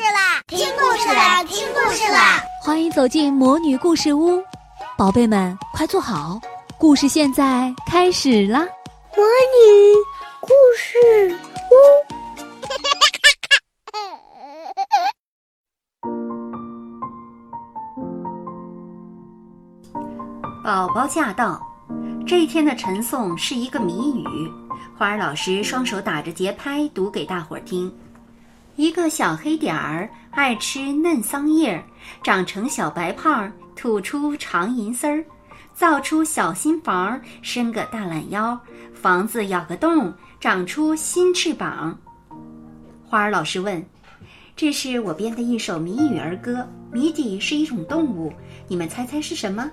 事啦！听故事啦！听故事啦！欢迎走进魔女故事屋，宝贝们快坐好，故事现在开始啦！魔女故事屋，宝宝驾到。这一天的晨诵是一个谜语，花儿老师双手打着节拍读给大伙儿听。一个小黑点儿爱吃嫩桑叶，长成小白胖，吐出长银丝儿，造出小新房，伸个大懒腰，房子咬个洞，长出新翅膀。花儿老师问：“这是我编的一首谜语儿歌，谜底是一种动物，你们猜猜是什么？”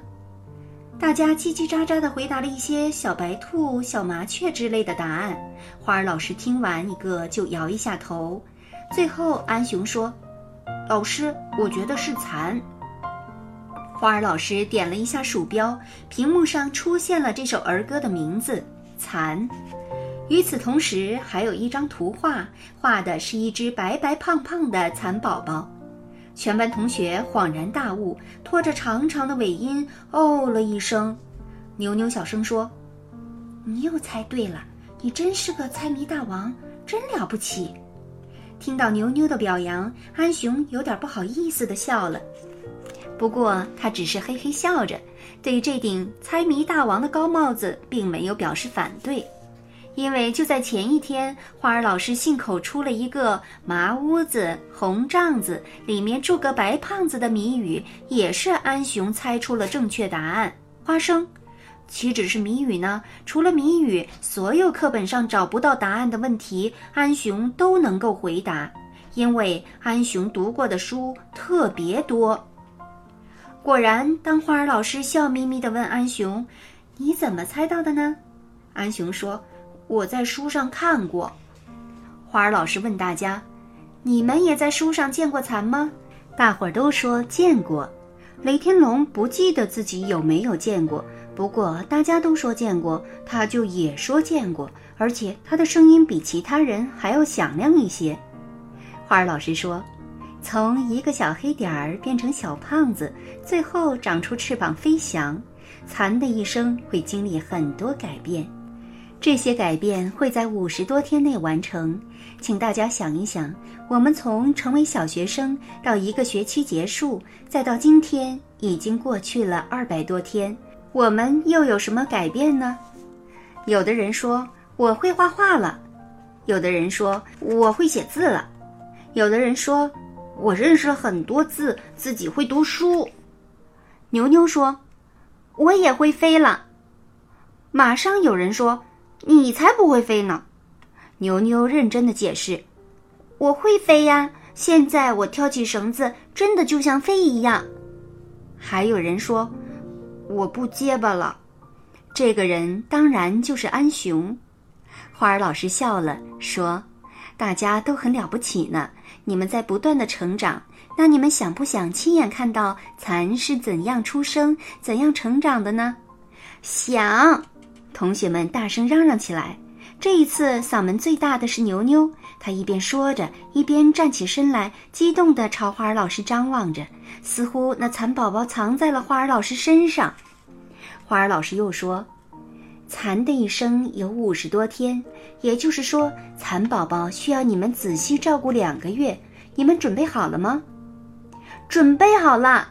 大家叽叽喳喳地回答了一些小白兔、小麻雀之类的答案。花儿老师听完一个就摇一下头。最后，安雄说：“老师，我觉得是蚕。”花儿老师点了一下鼠标，屏幕上出现了这首儿歌的名字《蚕》。与此同时，还有一张图画，画的是一只白白胖胖的蚕宝宝。全班同学恍然大悟，拖着长长的尾音哦了一声。牛牛小声说：“你又猜对了，你真是个猜谜大王，真了不起。”听到牛牛的表扬，安雄有点不好意思的笑了。不过他只是嘿嘿笑着，对这顶猜谜大王的高帽子并没有表示反对。因为就在前一天，花儿老师信口出了一个“麻屋子红帐子里面住个白胖子”的谜语，也是安雄猜出了正确答案。花生，岂止是谜语呢？除了谜语，所有课本上找不到答案的问题，安雄都能够回答，因为安雄读过的书特别多。果然，当花儿老师笑眯眯地问安雄：“你怎么猜到的呢？”安雄说。我在书上看过，花儿老师问大家：“你们也在书上见过蚕吗？”大伙儿都说见过。雷天龙不记得自己有没有见过，不过大家都说见过，他就也说见过，而且他的声音比其他人还要响亮一些。花儿老师说：“从一个小黑点儿变成小胖子，最后长出翅膀飞翔，蚕的一生会经历很多改变。”这些改变会在五十多天内完成，请大家想一想，我们从成为小学生到一个学期结束，再到今天，已经过去了二百多天，我们又有什么改变呢？有的人说我会画画了，有的人说我会写字了，有的人说我认识了很多字，自己会读书。牛牛说我也会飞了。马上有人说。你才不会飞呢！牛牛认真的解释：“我会飞呀，现在我挑起绳子，真的就像飞一样。”还有人说：“我不结巴了。”这个人当然就是安雄。花儿老师笑了，说：“大家都很了不起呢，你们在不断的成长。那你们想不想亲眼看到蚕是怎样出生、怎样成长的呢？”想。同学们大声嚷嚷起来。这一次嗓门最大的是牛牛，他一边说着，一边站起身来，激动地朝花儿老师张望着，似乎那蚕宝宝藏在了花儿老师身上。花儿老师又说：“蚕的一生有五十多天，也就是说，蚕宝宝需要你们仔细照顾两个月。你们准备好了吗？”“准备好了！”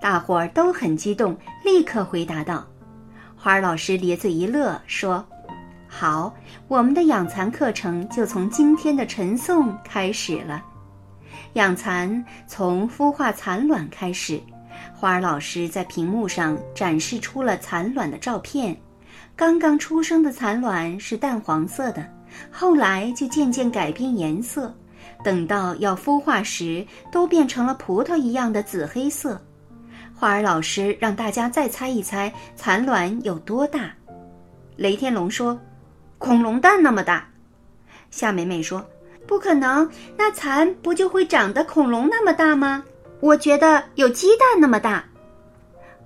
大伙儿都很激动，立刻回答道。花儿老师咧嘴一乐，说：“好，我们的养蚕课程就从今天的晨诵开始了。养蚕从孵化蚕卵开始。花儿老师在屏幕上展示出了蚕卵的照片。刚刚出生的蚕卵是淡黄色的，后来就渐渐改变颜色，等到要孵化时，都变成了葡萄一样的紫黑色。”花儿老师让大家再猜一猜蚕卵有多大。雷天龙说：“恐龙蛋那么大。”夏美美说：“不可能，那蚕不就会长得恐龙那么大吗？”我觉得有鸡蛋那么大。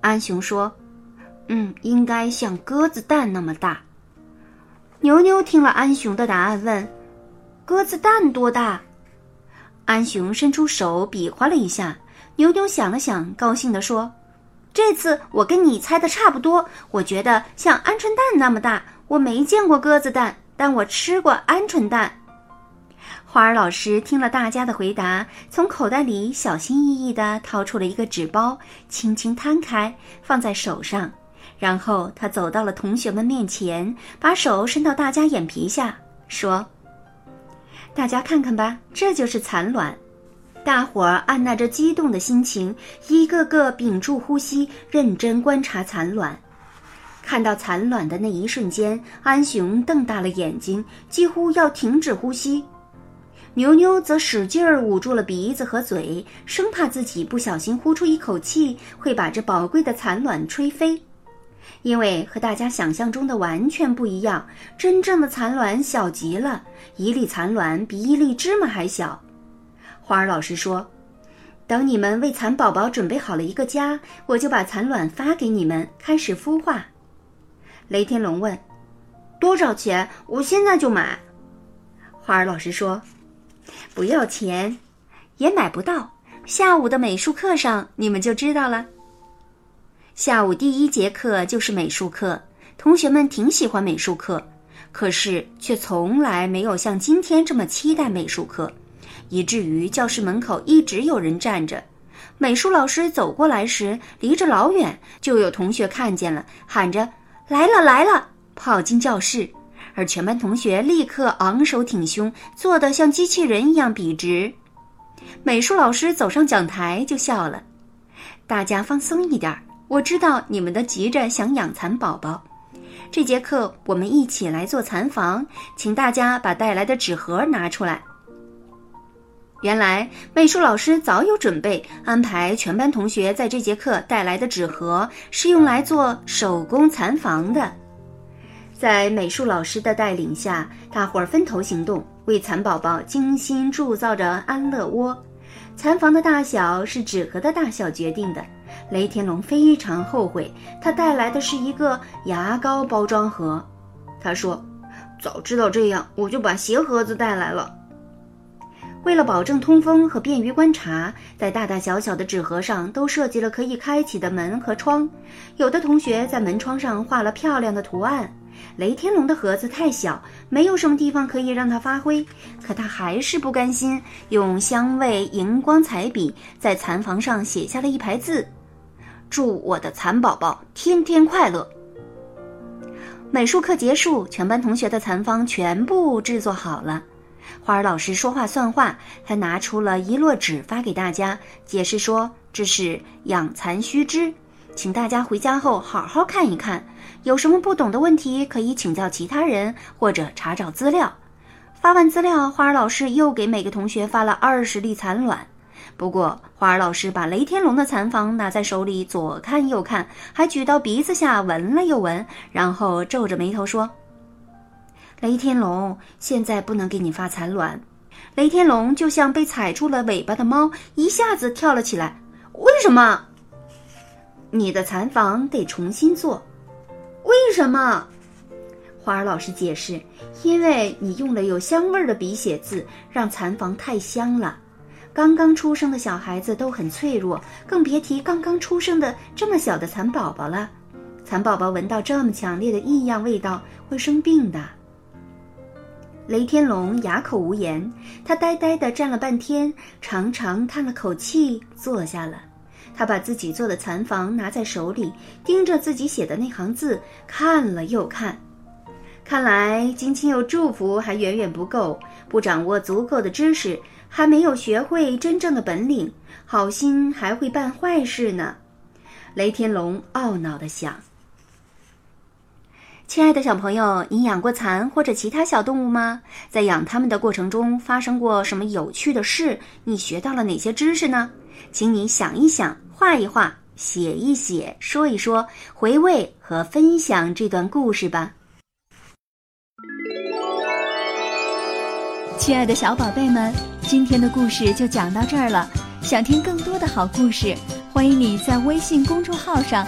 安雄说：“嗯，应该像鸽子蛋那么大。”牛牛听了安雄的答案，问：“鸽子蛋多大？”安雄伸出手比划了一下，牛牛想了想，高兴地说：“这次我跟你猜的差不多，我觉得像鹌鹑蛋那么大。我没见过鸽子蛋，但我吃过鹌鹑蛋。”花儿老师听了大家的回答，从口袋里小心翼翼地掏出了一个纸包，轻轻摊开，放在手上，然后他走到了同学们面前，把手伸到大家眼皮下，说。大家看看吧，这就是蚕卵。大伙儿按捺着激动的心情，一个个屏住呼吸，认真观察蚕卵。看到蚕卵的那一瞬间，安雄瞪大了眼睛，几乎要停止呼吸。牛牛则使劲儿捂住了鼻子和嘴，生怕自己不小心呼出一口气，会把这宝贵的蚕卵吹飞。因为和大家想象中的完全不一样，真正的蚕卵小极了，一粒蚕卵比一粒芝麻还小。花儿老师说：“等你们为蚕宝宝准备好了一个家，我就把蚕卵发给你们，开始孵化。”雷天龙问：“多少钱？我现在就买。”花儿老师说：“不要钱，也买不到。下午的美术课上你们就知道了。”下午第一节课就是美术课，同学们挺喜欢美术课，可是却从来没有像今天这么期待美术课，以至于教室门口一直有人站着。美术老师走过来时，离着老远，就有同学看见了，喊着“来了来了”，跑进教室，而全班同学立刻昂首挺胸，坐得像机器人一样笔直。美术老师走上讲台就笑了：“大家放松一点。”我知道你们都急着想养蚕宝宝，这节课我们一起来做蚕房，请大家把带来的纸盒拿出来。原来美术老师早有准备，安排全班同学在这节课带来的纸盒是用来做手工蚕房的。在美术老师的带领下，大伙儿分头行动，为蚕宝宝精心铸造着安乐窝。蚕房的大小是纸盒的大小决定的。雷天龙非常后悔，他带来的是一个牙膏包装盒。他说：“早知道这样，我就把鞋盒子带来了。”为了保证通风和便于观察，在大大小小的纸盒上都设计了可以开启的门和窗。有的同学在门窗上画了漂亮的图案。雷天龙的盒子太小，没有什么地方可以让他发挥，可他还是不甘心，用香味荧光彩笔在蚕房上写下了一排字。祝我的蚕宝宝天天快乐。美术课结束，全班同学的蚕房全部制作好了。花儿老师说话算话，他拿出了一摞纸发给大家，解释说这是养蚕须知，请大家回家后好好看一看，有什么不懂的问题可以请教其他人或者查找资料。发完资料，花儿老师又给每个同学发了二十粒蚕卵。不过，花儿老师把雷天龙的蚕房拿在手里，左看右看，还举到鼻子下闻了又闻，然后皱着眉头说：“雷天龙，现在不能给你发蚕卵。”雷天龙就像被踩住了尾巴的猫，一下子跳了起来。为什么？你的蚕房得重新做。为什么？花儿老师解释：“因为你用了有香味儿的笔写字，让蚕房太香了。”刚刚出生的小孩子都很脆弱，更别提刚刚出生的这么小的蚕宝宝了。蚕宝宝闻到这么强烈的异样味道会生病的。雷天龙哑口无言，他呆呆地站了半天，长长叹了口气，坐下了。他把自己做的蚕房拿在手里，盯着自己写的那行字，看了又看。看来金亲友祝福还远远不够，不掌握足够的知识。还没有学会真正的本领，好心还会办坏事呢。雷天龙懊恼地想。亲爱的小朋友，你养过蚕或者其他小动物吗？在养它们的过程中发生过什么有趣的事？你学到了哪些知识呢？请你想一想，画一画，写一写，说一说，回味和分享这段故事吧。亲爱的小宝贝们，今天的故事就讲到这儿了。想听更多的好故事，欢迎你在微信公众号上